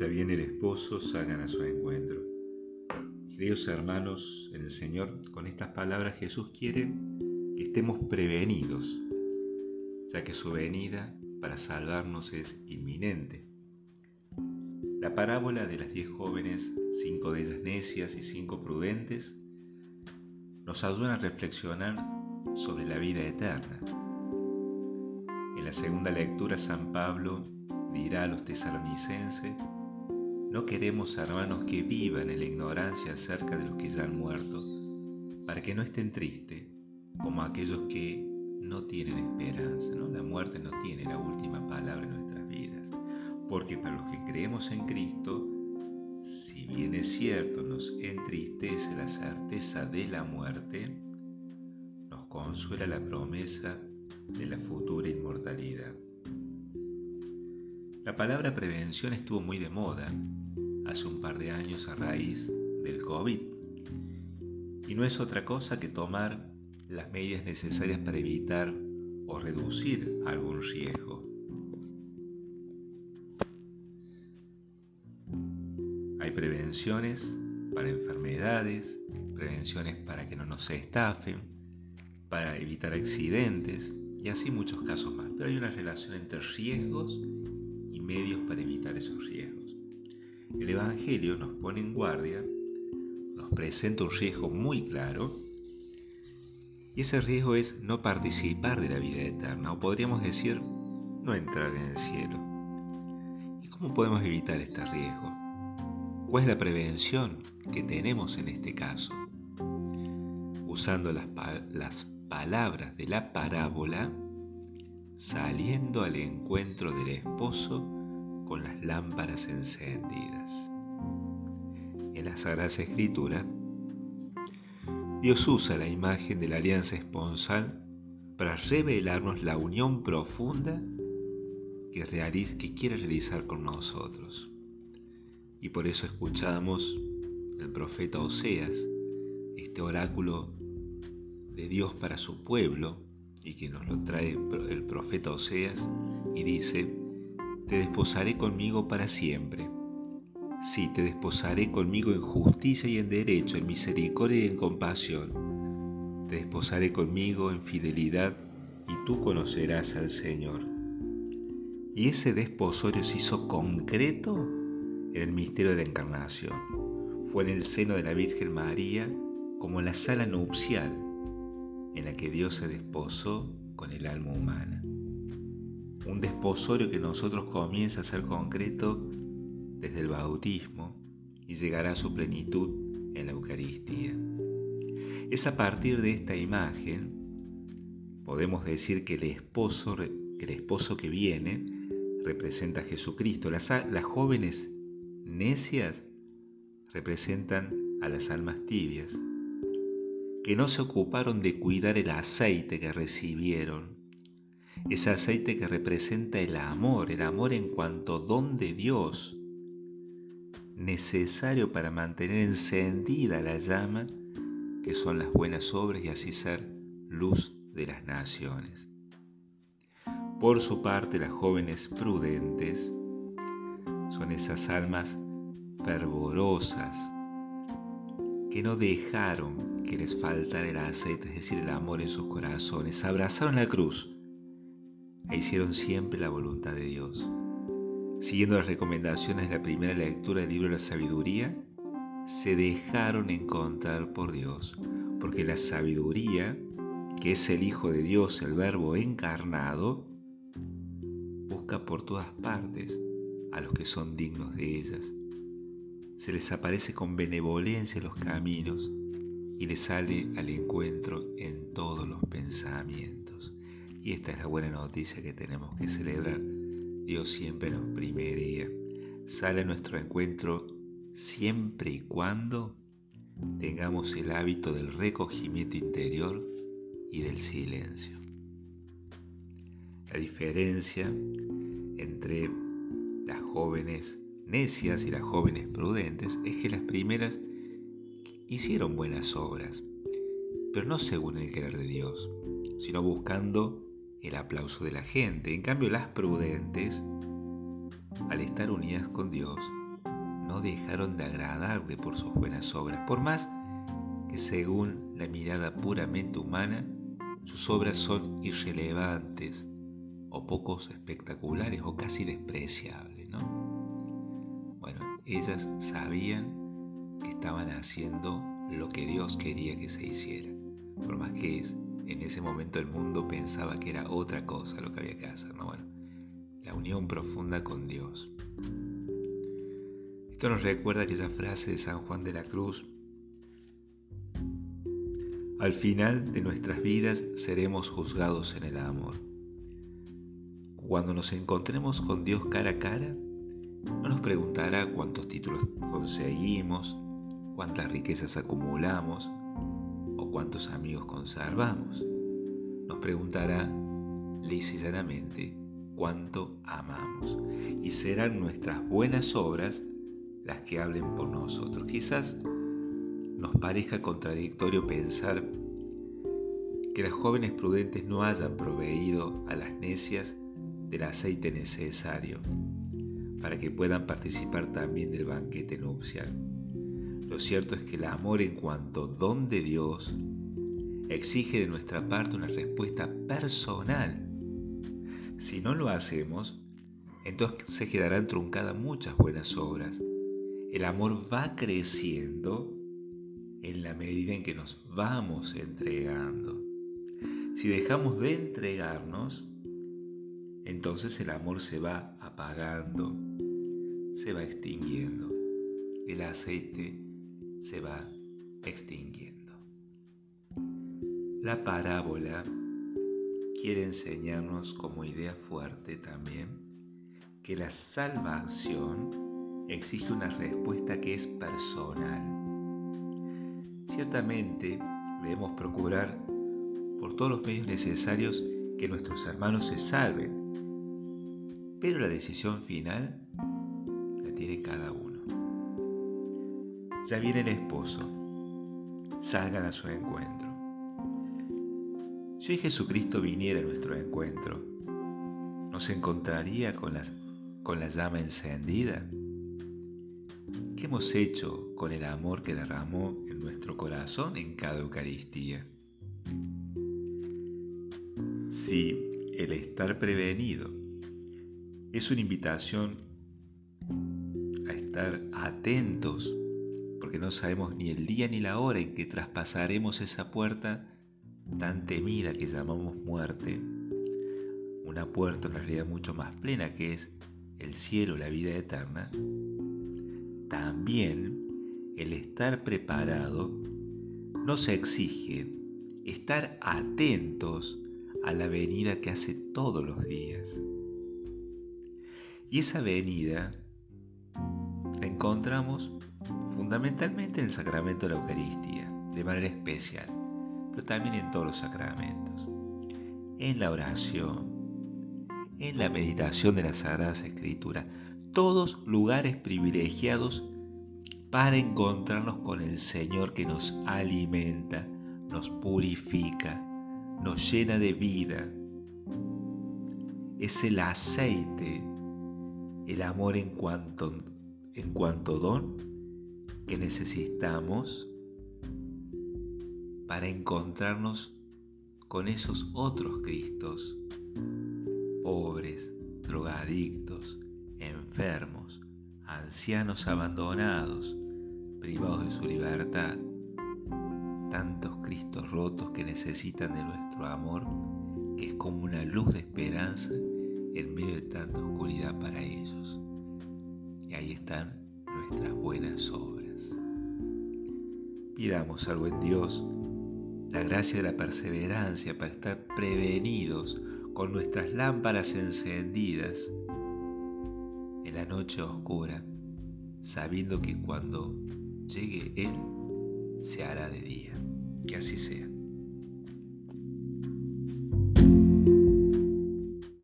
Ya viene el esposo, salgan a su encuentro. Queridos hermanos en el Señor, con estas palabras Jesús quiere que estemos prevenidos, ya que su venida para salvarnos es inminente. La parábola de las diez jóvenes, cinco de ellas necias y cinco prudentes, nos ayuda a reflexionar sobre la vida eterna. En la segunda lectura San Pablo dirá a los tesalonicenses, no queremos hermanos que vivan en la ignorancia acerca de los que ya han muerto, para que no estén tristes como aquellos que no tienen esperanza. ¿no? La muerte no tiene la última palabra en nuestras vidas, porque para los que creemos en Cristo, si bien es cierto, nos entristece la certeza de la muerte, nos consuela la promesa de la futura inmortalidad. La palabra prevención estuvo muy de moda hace un par de años a raíz del COVID y no es otra cosa que tomar las medidas necesarias para evitar o reducir algún riesgo. Hay prevenciones para enfermedades, prevenciones para que no nos estafen, para evitar accidentes y así muchos casos más. Pero hay una relación entre riesgos medios para evitar esos riesgos. El Evangelio nos pone en guardia, nos presenta un riesgo muy claro, y ese riesgo es no participar de la vida eterna, o podríamos decir, no entrar en el cielo. ¿Y cómo podemos evitar este riesgo? ¿Cuál es la prevención que tenemos en este caso? Usando las, las palabras de la parábola, saliendo al encuentro del esposo con las lámparas encendidas. En la Sagrada Escritura, Dios usa la imagen de la alianza esponsal para revelarnos la unión profunda que, que quiere realizar con nosotros. Y por eso escuchamos el profeta Oseas, este oráculo de Dios para su pueblo, y que nos lo trae el profeta Oseas, y dice, te desposaré conmigo para siempre. Sí, te desposaré conmigo en justicia y en derecho, en misericordia y en compasión. Te desposaré conmigo en fidelidad y tú conocerás al Señor. Y ese desposorio se hizo concreto en el misterio de la encarnación. Fue en el seno de la Virgen María como la sala nupcial en la que Dios se desposó con el alma humana un desposorio que nosotros comienza a ser concreto desde el bautismo y llegará a su plenitud en la Eucaristía. Es a partir de esta imagen, podemos decir que el esposo, que viene representa a Jesucristo. Las, las jóvenes necias representan a las almas tibias, que no se ocuparon de cuidar el aceite que recibieron ese aceite que representa el amor, el amor en cuanto don de Dios, necesario para mantener encendida la llama, que son las buenas obras y así ser luz de las naciones. Por su parte, las jóvenes prudentes son esas almas fervorosas que no dejaron que les faltara el aceite, es decir, el amor en sus corazones, abrazaron la cruz e hicieron siempre la voluntad de Dios. Siguiendo las recomendaciones de la primera lectura del libro de la sabiduría, se dejaron encontrar por Dios, porque la sabiduría, que es el Hijo de Dios, el Verbo encarnado, busca por todas partes a los que son dignos de ellas. Se les aparece con benevolencia en los caminos y les sale al encuentro en todos los pensamientos. Y esta es la buena noticia que tenemos que celebrar. Dios siempre nos primería. Sale a nuestro encuentro siempre y cuando tengamos el hábito del recogimiento interior y del silencio. La diferencia entre las jóvenes necias y las jóvenes prudentes es que las primeras hicieron buenas obras, pero no según el querer de Dios, sino buscando el aplauso de la gente. En cambio, las prudentes, al estar unidas con Dios, no dejaron de agradarle por sus buenas obras, por más que según la mirada puramente humana, sus obras son irrelevantes o pocos espectaculares o casi despreciables, ¿no? Bueno, ellas sabían que estaban haciendo lo que Dios quería que se hiciera, por más que en ese momento el mundo pensaba que era otra cosa lo que había que hacer, ¿no? Bueno, la unión profunda con Dios. Esto nos recuerda aquella frase de San Juan de la Cruz, al final de nuestras vidas seremos juzgados en el amor. Cuando nos encontremos con Dios cara a cara, no nos preguntará cuántos títulos conseguimos, cuántas riquezas acumulamos o cuántos amigos conservamos. Nos preguntará lisa cuánto amamos. Y serán nuestras buenas obras las que hablen por nosotros. Quizás nos parezca contradictorio pensar que las jóvenes prudentes no hayan proveído a las necias del aceite necesario para que puedan participar también del banquete nupcial. Lo cierto es que el amor en cuanto don de Dios exige de nuestra parte una respuesta personal. Si no lo hacemos, entonces se quedarán truncadas muchas buenas obras. El amor va creciendo en la medida en que nos vamos entregando. Si dejamos de entregarnos, entonces el amor se va apagando, se va extinguiendo, el aceite se va extinguiendo. La parábola quiere enseñarnos como idea fuerte también que la salvación exige una respuesta que es personal Ciertamente debemos procurar por todos los medios necesarios que nuestros hermanos se salven, pero la decisión final la tiene cada uno. Ya viene el esposo, salgan a su encuentro. Si Jesucristo viniera a nuestro encuentro, ¿nos encontraría con, con la llama encendida? ¿Qué hemos hecho con el amor que derramó en nuestro corazón en cada Eucaristía? Si el estar prevenido es una invitación a estar atentos, porque no sabemos ni el día ni la hora en que traspasaremos esa puerta tan temida que llamamos muerte, una puerta en realidad mucho más plena que es el cielo, la vida eterna, también el estar preparado nos exige estar atentos a la venida que hace todos los días. Y esa venida la encontramos fundamentalmente en el sacramento de la Eucaristía, de manera especial, pero también en todos los sacramentos, en la oración, en la meditación de las Sagradas Escrituras, todos lugares privilegiados para encontrarnos con el Señor que nos alimenta, nos purifica, nos llena de vida. Es el aceite, el amor en cuanto, en cuanto don que necesitamos para encontrarnos con esos otros Cristos, pobres, drogadictos, enfermos, ancianos abandonados, privados de su libertad, tantos Cristos rotos que necesitan de nuestro amor, que es como una luz de esperanza en medio de tanta oscuridad para ellos. Y ahí están nuestras buenas obras. Pidamos al buen Dios la gracia de la perseverancia para estar prevenidos con nuestras lámparas encendidas en la noche oscura, sabiendo que cuando llegue Él, se hará de día. Que así sea.